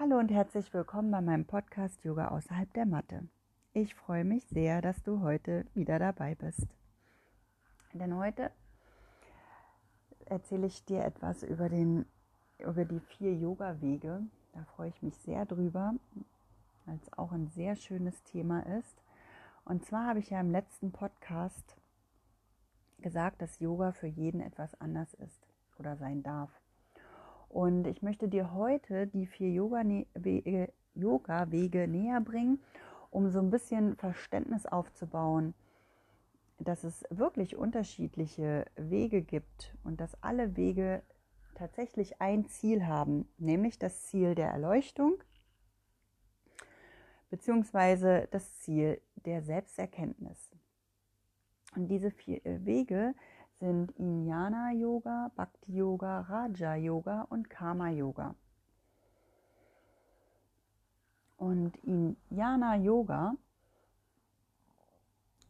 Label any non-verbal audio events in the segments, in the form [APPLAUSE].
Hallo und herzlich willkommen bei meinem Podcast Yoga außerhalb der Matte. Ich freue mich sehr, dass du heute wieder dabei bist. Denn heute erzähle ich dir etwas über, den, über die vier Yoga-Wege. Da freue ich mich sehr drüber, weil es auch ein sehr schönes Thema ist. Und zwar habe ich ja im letzten Podcast gesagt, dass Yoga für jeden etwas anders ist oder sein darf. Und ich möchte dir heute die vier Yoga-Wege Yoga näher bringen, um so ein bisschen Verständnis aufzubauen, dass es wirklich unterschiedliche Wege gibt und dass alle Wege tatsächlich ein Ziel haben, nämlich das Ziel der Erleuchtung beziehungsweise das Ziel der Selbsterkenntnis. Und diese vier Wege sind Jnana Yoga, Bhakti Yoga, Raja Yoga und Karma Yoga. Und in Jnana Yoga,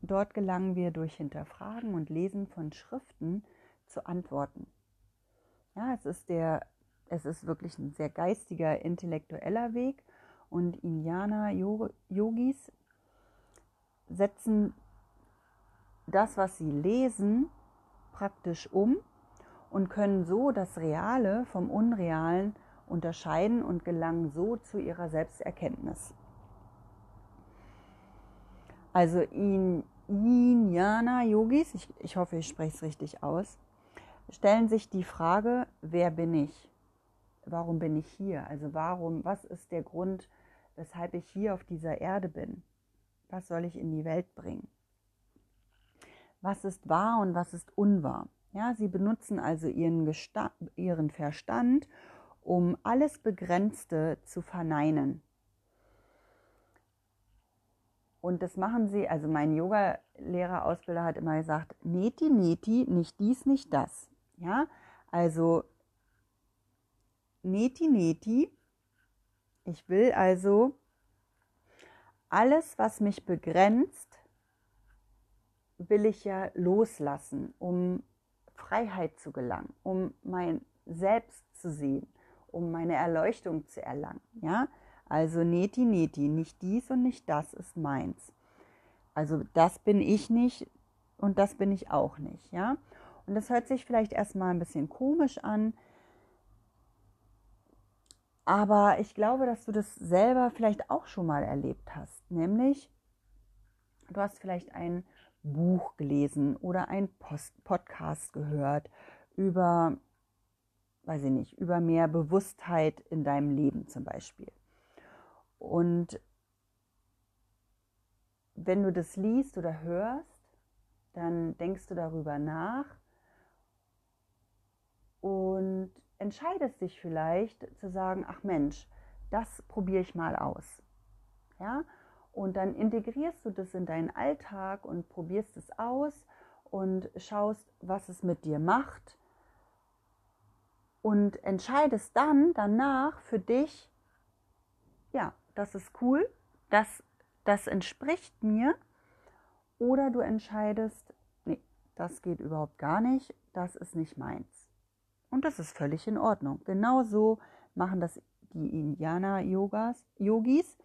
dort gelangen wir durch Hinterfragen und Lesen von Schriften zu Antworten. Ja, es ist der, es ist wirklich ein sehr geistiger, intellektueller Weg und Jnana Yogis setzen das, was sie lesen, praktisch um und können so das Reale vom Unrealen unterscheiden und gelangen so zu ihrer Selbsterkenntnis. Also Jnana Yogis, ich, ich hoffe, ich spreche es richtig aus, stellen sich die Frage, wer bin ich? Warum bin ich hier? Also warum, was ist der Grund, weshalb ich hier auf dieser Erde bin? Was soll ich in die Welt bringen? Was ist wahr und was ist unwahr. Ja, sie benutzen also ihren, ihren Verstand, um alles Begrenzte zu verneinen. Und das machen sie, also mein Yoga-Lehrer, Ausbilder hat immer gesagt, neti, neti, nicht dies, nicht das. Ja, also neti, neti, ich will also alles, was mich begrenzt, will ich ja loslassen, um Freiheit zu gelangen, um mein Selbst zu sehen, um meine Erleuchtung zu erlangen. Ja, also neti neti, nicht dies und nicht das ist meins. Also das bin ich nicht und das bin ich auch nicht. Ja, und das hört sich vielleicht erstmal ein bisschen komisch an. Aber ich glaube, dass du das selber vielleicht auch schon mal erlebt hast. Nämlich, du hast vielleicht einen Buch gelesen oder ein Post Podcast gehört über, weiß ich nicht, über mehr Bewusstheit in deinem Leben zum Beispiel. Und wenn du das liest oder hörst, dann denkst du darüber nach und entscheidest dich vielleicht zu sagen, ach Mensch, das probiere ich mal aus. Ja? Und dann integrierst du das in deinen Alltag und probierst es aus und schaust, was es mit dir macht und entscheidest dann danach für dich, ja, das ist cool, das, das entspricht mir. Oder du entscheidest, nee, das geht überhaupt gar nicht, das ist nicht meins. Und das ist völlig in Ordnung. Genauso machen das die Indianer-Yogis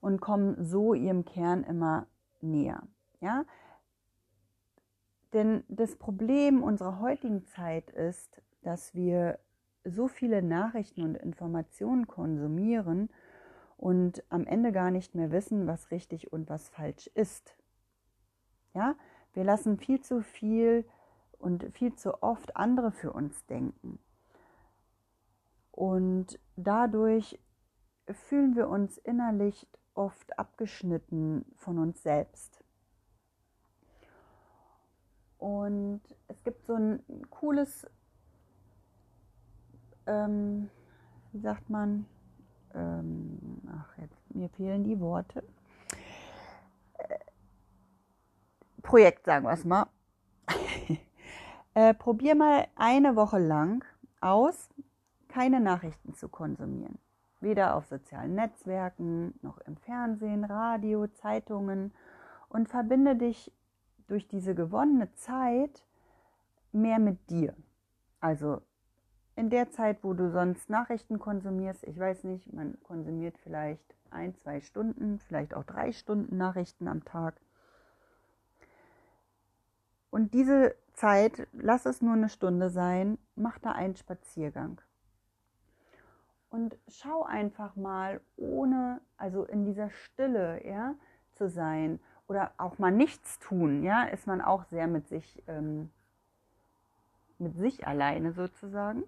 und kommen so ihrem Kern immer näher. Ja? Denn das Problem unserer heutigen Zeit ist, dass wir so viele Nachrichten und Informationen konsumieren und am Ende gar nicht mehr wissen, was richtig und was falsch ist. Ja, wir lassen viel zu viel und viel zu oft andere für uns denken. Und dadurch fühlen wir uns innerlich oft abgeschnitten von uns selbst. Und es gibt so ein cooles, ähm, wie sagt man, ähm, ach, jetzt, mir fehlen die Worte. Äh, Projekt, sagen wir es mal. [LAUGHS] äh, probier mal eine Woche lang aus, keine Nachrichten zu konsumieren weder auf sozialen Netzwerken noch im Fernsehen, Radio, Zeitungen und verbinde dich durch diese gewonnene Zeit mehr mit dir. Also in der Zeit, wo du sonst Nachrichten konsumierst, ich weiß nicht, man konsumiert vielleicht ein, zwei Stunden, vielleicht auch drei Stunden Nachrichten am Tag. Und diese Zeit, lass es nur eine Stunde sein, mach da einen Spaziergang. Und schau einfach mal, ohne, also in dieser Stille, ja, zu sein oder auch mal nichts tun, ja, ist man auch sehr mit sich, ähm, mit sich alleine sozusagen.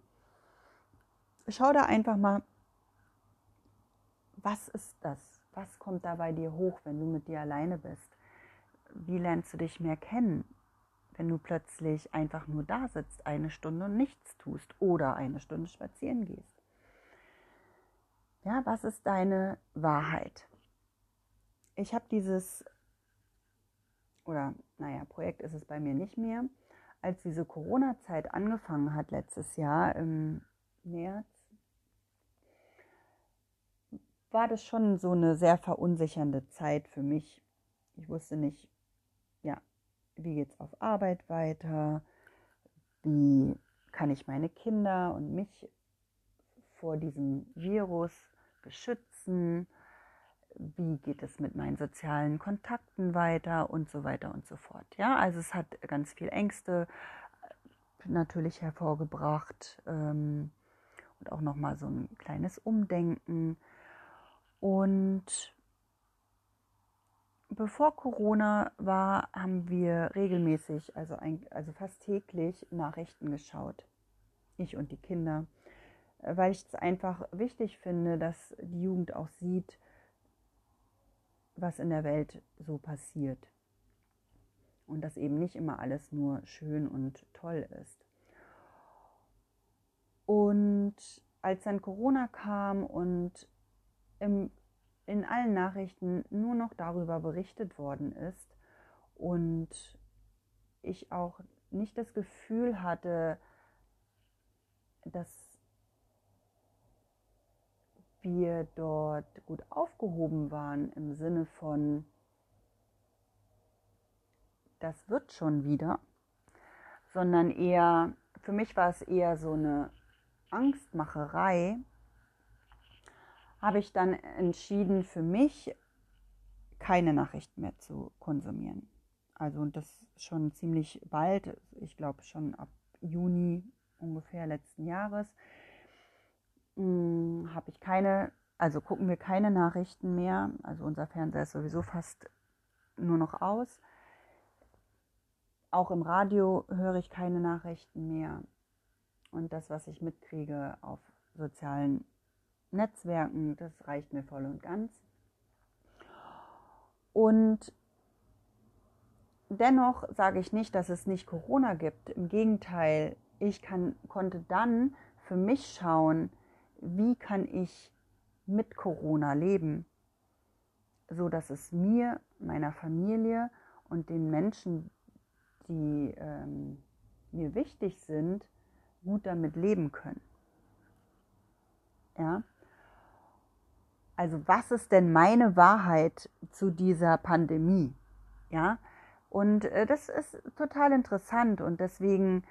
Schau da einfach mal, was ist das? Was kommt da bei dir hoch, wenn du mit dir alleine bist? Wie lernst du dich mehr kennen, wenn du plötzlich einfach nur da sitzt, eine Stunde und nichts tust oder eine Stunde spazieren gehst? Ja, was ist deine Wahrheit? Ich habe dieses, oder naja, Projekt ist es bei mir nicht mehr. Als diese Corona-Zeit angefangen hat letztes Jahr im März, war das schon so eine sehr verunsichernde Zeit für mich. Ich wusste nicht, ja, wie geht's auf Arbeit weiter? Wie kann ich meine Kinder und mich vor diesem Virus beschützen? Wie geht es mit meinen sozialen Kontakten weiter und so weiter und so fort. Ja, also es hat ganz viel Ängste natürlich hervorgebracht ähm, und auch nochmal so ein kleines Umdenken und bevor Corona war, haben wir regelmäßig, also, ein, also fast täglich Nachrichten geschaut. Ich und die Kinder. Weil ich es einfach wichtig finde, dass die Jugend auch sieht, was in der Welt so passiert. Und dass eben nicht immer alles nur schön und toll ist. Und als dann Corona kam und im, in allen Nachrichten nur noch darüber berichtet worden ist und ich auch nicht das Gefühl hatte, dass wir dort gut aufgehoben waren im Sinne von, das wird schon wieder, sondern eher, für mich war es eher so eine Angstmacherei, habe ich dann entschieden, für mich keine Nachrichten mehr zu konsumieren. Also und das schon ziemlich bald, ich glaube schon ab Juni ungefähr letzten Jahres, habe ich keine, also gucken wir keine Nachrichten mehr. Also unser Fernseher ist sowieso fast nur noch aus. Auch im Radio höre ich keine Nachrichten mehr. Und das, was ich mitkriege auf sozialen Netzwerken, das reicht mir voll und ganz. Und dennoch sage ich nicht, dass es nicht Corona gibt. Im Gegenteil, ich kann, konnte dann für mich schauen, wie kann ich mit Corona leben, so dass es mir, meiner Familie und den Menschen, die ähm, mir wichtig sind, gut damit leben können. Ja, also was ist denn meine Wahrheit zu dieser Pandemie? Ja, und äh, das ist total interessant und deswegen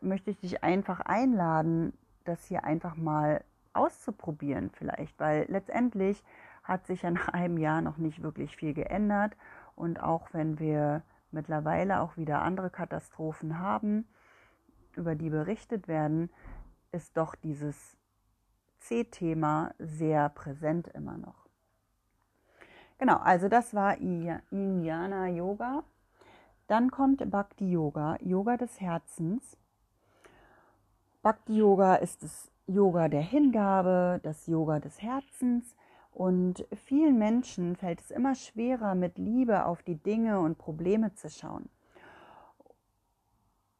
möchte ich dich einfach einladen, das hier einfach mal auszuprobieren vielleicht, weil letztendlich hat sich ja [LAUGHS] nach einem Jahr noch nicht wirklich viel geändert und auch wenn wir mittlerweile auch wieder andere Katastrophen haben, über die berichtet werden, ist doch dieses C-Thema sehr präsent immer noch. Genau, also das war Jnana Yoga. Dann kommt Bhakti Yoga, Yoga des Herzens. Bhakti Yoga ist das Yoga der Hingabe, das Yoga des Herzens. Und vielen Menschen fällt es immer schwerer, mit Liebe auf die Dinge und Probleme zu schauen.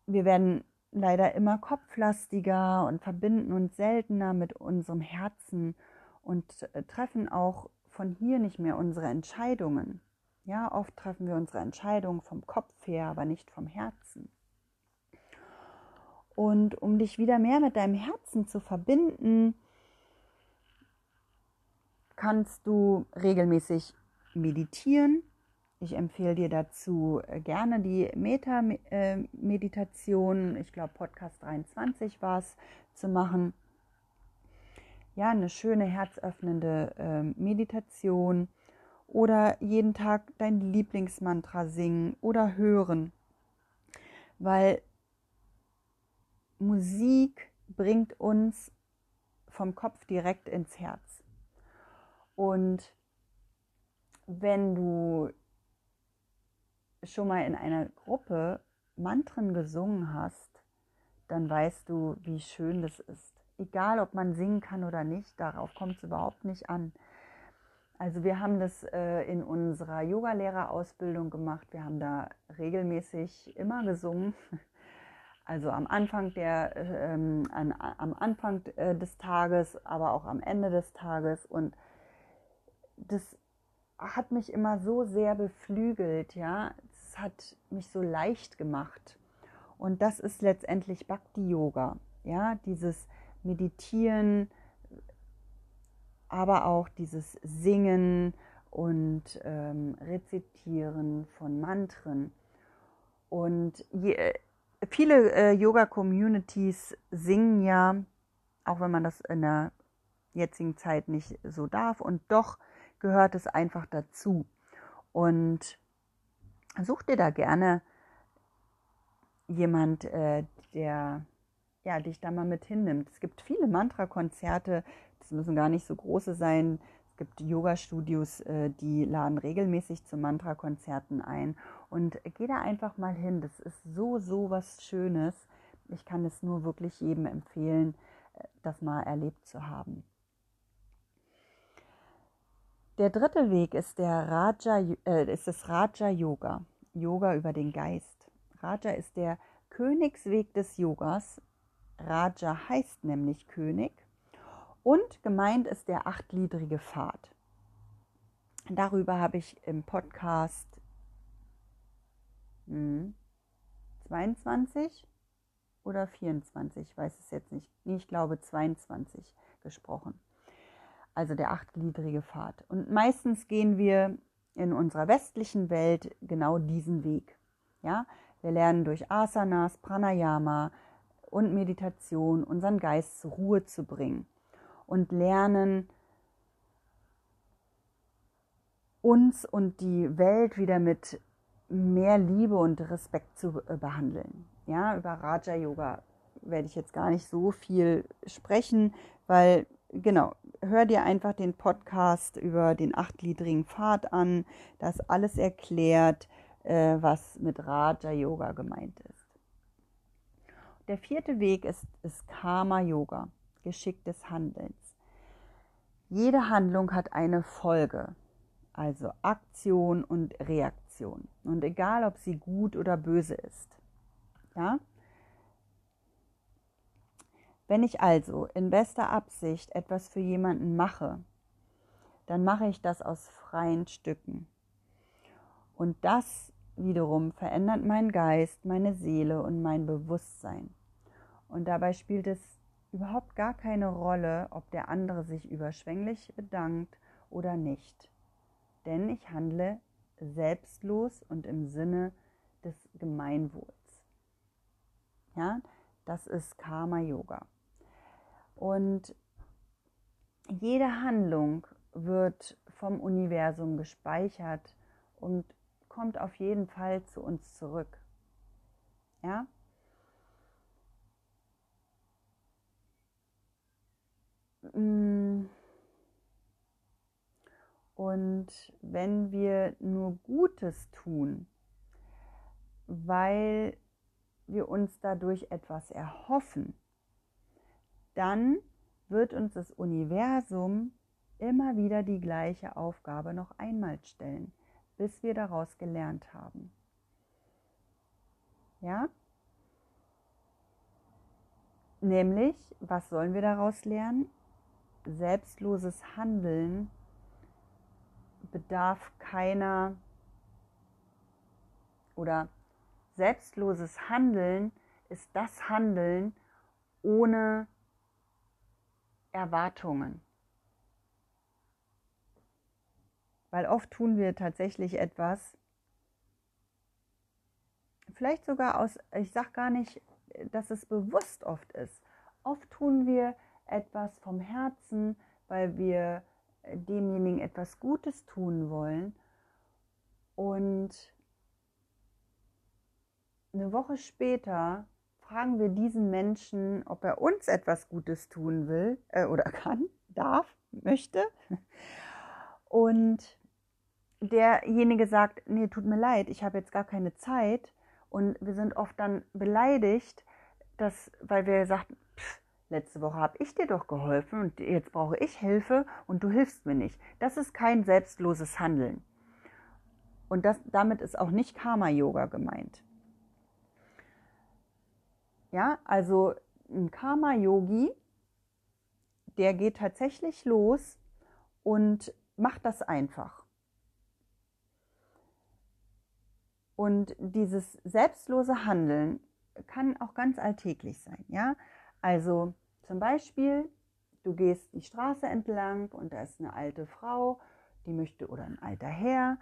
Wir werden leider immer kopflastiger und verbinden uns seltener mit unserem Herzen und äh, treffen auch von hier nicht mehr unsere Entscheidungen. Ja, oft treffen wir unsere Entscheidungen vom Kopf her, aber nicht vom Herzen. Und um dich wieder mehr mit deinem Herzen zu verbinden, kannst du regelmäßig meditieren ich empfehle dir dazu äh, gerne die Meta-Meditation, ich glaube Podcast 23 war es, zu machen. Ja, eine schöne herzöffnende äh, Meditation oder jeden Tag dein Lieblingsmantra singen oder hören, weil Musik bringt uns vom Kopf direkt ins Herz. Und wenn du schon mal in einer Gruppe Mantren gesungen hast, dann weißt du, wie schön das ist. Egal, ob man singen kann oder nicht, darauf kommt es überhaupt nicht an. Also wir haben das äh, in unserer Yogalehrerausbildung gemacht. Wir haben da regelmäßig immer gesungen. Also am Anfang, der, ähm, an, am Anfang äh, des Tages, aber auch am Ende des Tages. Und das hat mich immer so sehr beflügelt, ja. Es hat mich so leicht gemacht. Und das ist letztendlich Bhakti Yoga, ja, dieses Meditieren, aber auch dieses Singen und ähm, Rezitieren von Mantren. Und je, viele äh, Yoga-Communities singen ja, auch wenn man das in der jetzigen Zeit nicht so darf, und doch gehört es einfach dazu. Und such dir da gerne jemand, äh, der ja, dich da mal mit hinnimmt. Es gibt viele Mantra-Konzerte, das müssen gar nicht so große sein. Es gibt Yoga-Studios, äh, die laden regelmäßig zu Mantra-Konzerten ein. Und geh da einfach mal hin. Das ist so, so was Schönes. Ich kann es nur wirklich jedem empfehlen, äh, das mal erlebt zu haben. Der dritte Weg ist, der Raja, äh, ist das Raja Yoga. Yoga über den Geist. Raja ist der Königsweg des Yogas. Raja heißt nämlich König. Und gemeint ist der achtgliedrige Pfad. Darüber habe ich im Podcast hm, 22 oder 24, ich weiß es jetzt nicht. Ich glaube 22 gesprochen also der achtgliedrige Pfad. Und meistens gehen wir in unserer westlichen Welt genau diesen Weg. Ja, wir lernen durch Asanas, Pranayama und Meditation unseren Geist zur Ruhe zu bringen und lernen uns und die Welt wieder mit mehr Liebe und Respekt zu äh, behandeln. Ja, über Raja Yoga werde ich jetzt gar nicht so viel sprechen, weil genau, hör dir einfach den Podcast über den achtgliedrigen Pfad an. Das alles erklärt, äh, was mit Raja Yoga gemeint ist. Der vierte Weg ist, ist Karma Yoga, Geschick des Handelns. Jede Handlung hat eine Folge, also Aktion und Reaktion. Und egal, ob sie gut oder böse ist. Ja? Wenn ich also in bester Absicht etwas für jemanden mache, dann mache ich das aus freien Stücken. Und das wiederum verändert meinen Geist, meine Seele und mein Bewusstsein. Und dabei spielt es überhaupt gar keine Rolle, ob der andere sich überschwänglich bedankt oder nicht. Denn ich handle selbstlos und im Sinne des Gemeinwohls. Ja, das ist Karma Yoga. Und jede Handlung wird vom Universum gespeichert und kommt auf jeden Fall zu uns zurück. Ja? Mm. Und wenn wir nur Gutes tun, weil wir uns dadurch etwas erhoffen, dann wird uns das Universum immer wieder die gleiche Aufgabe noch einmal stellen, bis wir daraus gelernt haben. Ja? Nämlich, was sollen wir daraus lernen? Selbstloses Handeln bedarf keiner oder selbstloses Handeln ist das Handeln ohne Erwartungen. Weil oft tun wir tatsächlich etwas, vielleicht sogar aus, ich sage gar nicht, dass es bewusst oft ist. oft tun wir etwas vom Herzen, weil wir demjenigen etwas Gutes tun wollen. Und eine Woche später fragen wir diesen Menschen, ob er uns etwas Gutes tun will äh, oder kann, darf, möchte. Und derjenige sagt, nee, tut mir leid, ich habe jetzt gar keine Zeit. Und wir sind oft dann beleidigt, dass, weil wir sagten, letzte Woche habe ich dir doch geholfen und jetzt brauche ich Hilfe und du hilfst mir nicht. Das ist kein selbstloses Handeln. Und das, damit ist auch nicht Karma-Yoga gemeint. Ja, also ein Karma-Yogi, der geht tatsächlich los und macht das einfach. Und dieses selbstlose Handeln kann auch ganz alltäglich sein. Ja, also zum Beispiel, du gehst die Straße entlang und da ist eine alte Frau, die möchte oder ein alter Herr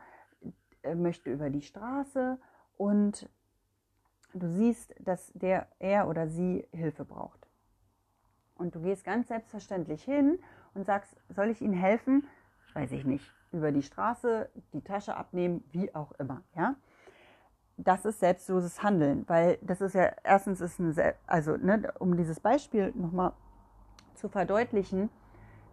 äh, möchte über die Straße und du siehst, dass der er oder sie Hilfe braucht. Und du gehst ganz selbstverständlich hin und sagst, soll ich Ihnen helfen? Weiß ich nicht. Über die Straße, die Tasche abnehmen, wie auch immer. Ja, das ist selbstloses Handeln, weil das ist ja erstens ist ein, also ne, um dieses Beispiel nochmal zu verdeutlichen,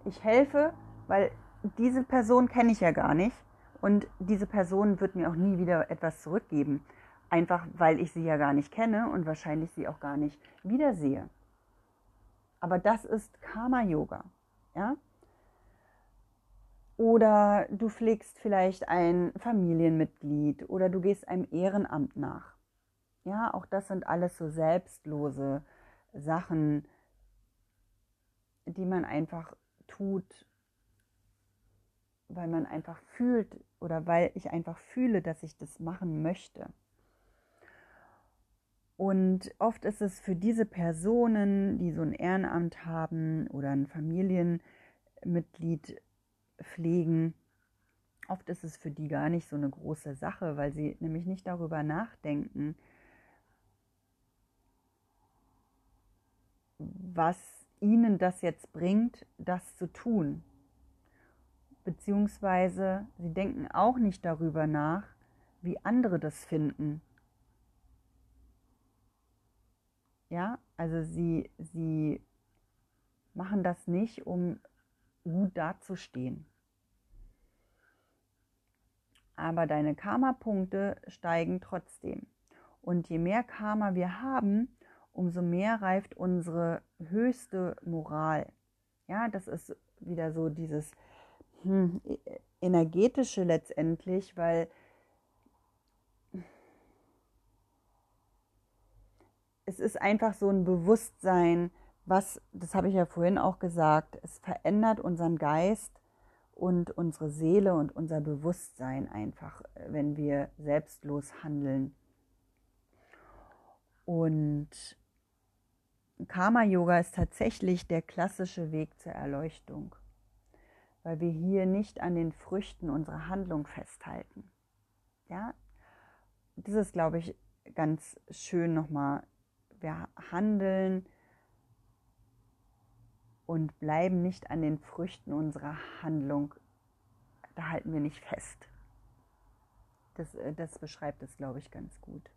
ich helfe, weil diese Person kenne ich ja gar nicht und diese Person wird mir auch nie wieder etwas zurückgeben, einfach weil ich sie ja gar nicht kenne und wahrscheinlich sie auch gar nicht wiedersehe. Aber das ist Karma Yoga, ja? Oder du pflegst vielleicht ein Familienmitglied oder du gehst einem Ehrenamt nach. Ja, auch das sind alles so selbstlose Sachen, die man einfach tut, weil man einfach fühlt oder weil ich einfach fühle, dass ich das machen möchte. Und oft ist es für diese Personen, die so ein Ehrenamt haben oder ein Familienmitglied pflegen. Oft ist es für die gar nicht so eine große Sache, weil sie nämlich nicht darüber nachdenken, was ihnen das jetzt bringt, das zu tun. Beziehungsweise sie denken auch nicht darüber nach, wie andere das finden. Ja, also sie, sie machen das nicht, um gut dazustehen aber deine Karma-Punkte steigen trotzdem. Und je mehr Karma wir haben, umso mehr reift unsere höchste Moral. Ja, das ist wieder so dieses hm, e, energetische letztendlich, weil es ist einfach so ein Bewusstsein, was, das habe ich ja vorhin auch gesagt, es verändert unseren Geist und unsere Seele und unser Bewusstsein einfach, wenn wir selbstlos handeln. Und Karma Yoga ist tatsächlich der klassische Weg zur Erleuchtung, weil wir hier nicht an den Früchten unserer Handlung festhalten. Ja, das ist, glaube ich, ganz schön nochmal. Wir handeln und bleiben nicht an den Früchten unserer Handlung. Da halten wir nicht fest. Das, äh, das beschreibt es, glaube ich, ganz gut.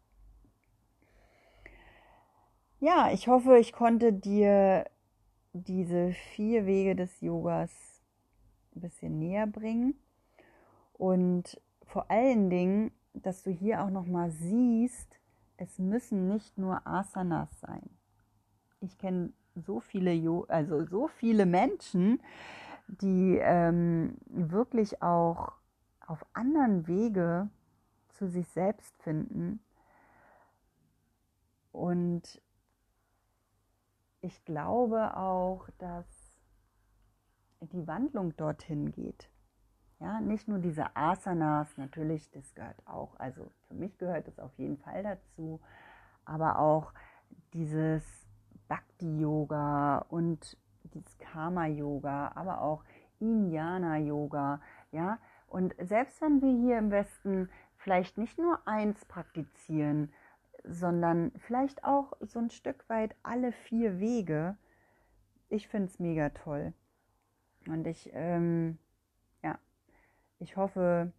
Ja, ich hoffe, ich konnte dir diese vier Wege des Yogas ein bisschen näher bringen und vor allen Dingen, dass du hier auch noch mal siehst, es müssen nicht nur Asanas sein. Ich kenne so viele, jo also so viele Menschen, die ähm, wirklich auch auf anderen Wege zu sich selbst finden. Und ich glaube auch, dass die Wandlung dorthin geht. Ja, nicht nur diese Asanas, natürlich, das gehört auch, also für mich gehört es auf jeden Fall dazu, aber auch dieses Bhakti-Yoga und dieses Karma-Yoga, aber auch Jnana-Yoga, ja. Und selbst wenn wir hier im Westen vielleicht nicht nur eins praktizieren, sondern vielleicht auch so ein Stück weit alle vier Wege, ich finde es mega toll. Und ich, ähm, ja, ich hoffe,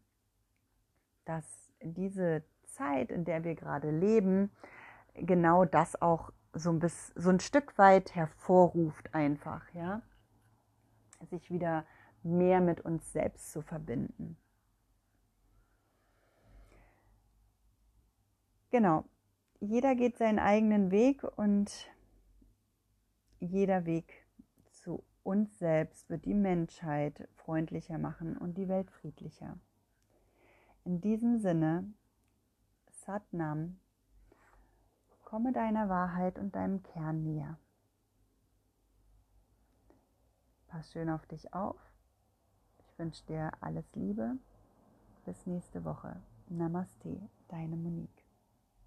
dass diese Zeit, in der wir gerade leben, genau das auch so ein, bisschen, so ein Stück weit hervorruft einfach, ja. Sich wieder mehr mit uns selbst zu verbinden. Genau. Jeder geht seinen eigenen Weg und jeder Weg zu uns selbst wird die Menschheit freundlicher machen und die Welt friedlicher. In diesem Sinne, Satnam, komme deiner Wahrheit und deinem Kern näher. Pass schön auf dich auf. Ich wünsche dir alles Liebe. Bis nächste Woche. Namaste, deine Monique.